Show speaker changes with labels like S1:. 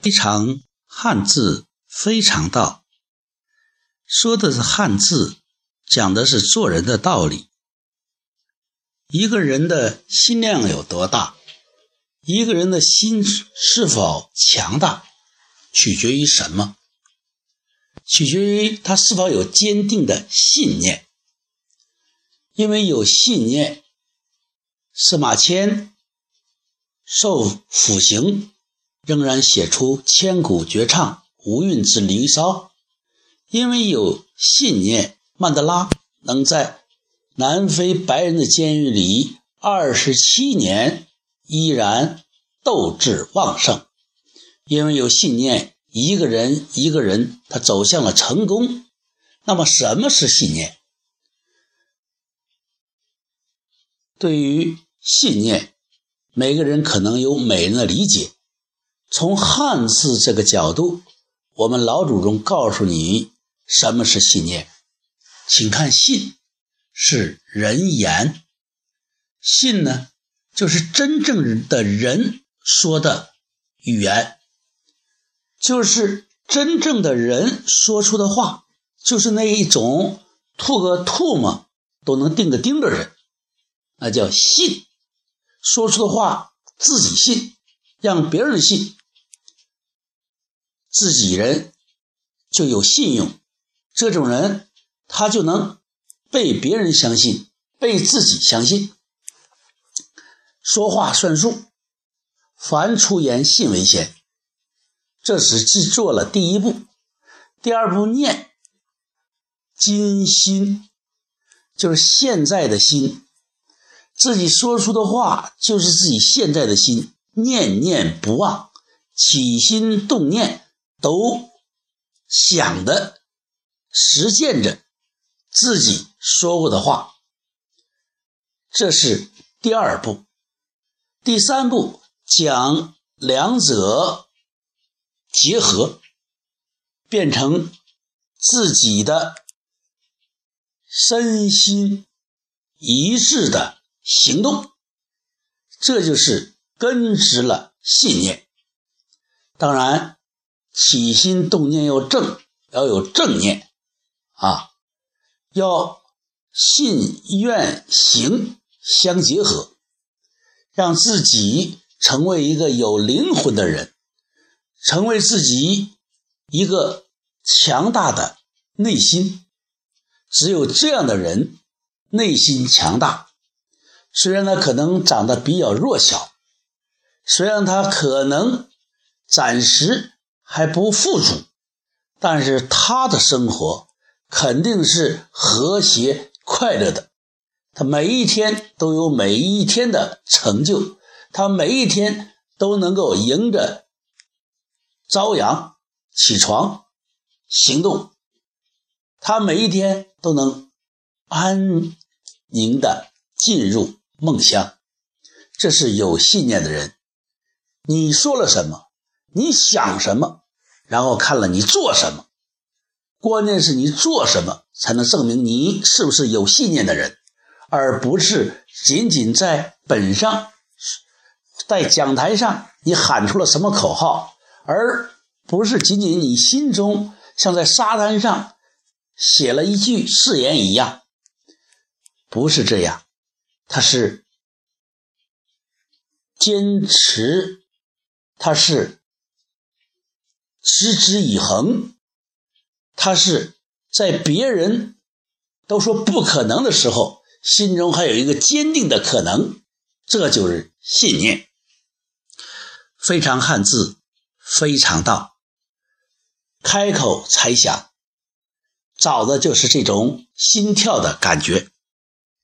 S1: 非常汉字，非常道。说的是汉字，讲的是做人的道理。一个人的心量有多大，一个人的心是否强大，取决于什么？取决于他是否有坚定的信念。因为有信念，司马迁受腐刑。仍然写出千古绝唱《无韵之离骚》，因为有信念，曼德拉能在南非白人的监狱里二十七年依然斗志旺盛。因为有信念，一个人一个人他走向了成功。那么，什么是信念？对于信念，每个人可能有每人的理解。从汉字这个角度，我们老祖宗告诉你什么是信念，请看“信”是人言，“信”呢就是真正的人说的语言，就是真正的人说出的话，就是那一种吐个唾沫都能钉个钉的人，那叫信。说出的话自己信，让别人信。自己人就有信用，这种人他就能被别人相信，被自己相信。说话算数，凡出言，信为先。这是既做了第一步，第二步念今心，就是现在的心，自己说出的话就是自己现在的心，念念不忘，起心动念。都想的、实践着自己说过的话，这是第二步。第三步将两者结合，变成自己的身心一致的行动，这就是根植了信念。当然。起心动念要正，要有正念啊，要信愿行相结合，让自己成为一个有灵魂的人，成为自己一个强大的内心。只有这样的人，内心强大，虽然他可能长得比较弱小，虽然他可能暂时。还不富足，但是他的生活肯定是和谐快乐的。他每一天都有每一天的成就，他每一天都能够迎着朝阳起床行动，他每一天都能安宁的进入梦乡。这是有信念的人。你说了什么？你想什么？然后看了你做什么，关键是你做什么才能证明你是不是有信念的人，而不是仅仅在本上，在讲台上你喊出了什么口号，而不是仅仅你心中像在沙滩上写了一句誓言一样，不是这样，他是坚持，他是。持之以恒，他是在别人都说不可能的时候，心中还有一个坚定的可能，这就是信念。非常汉字，非常道，开口才响，找的就是这种心跳的感觉。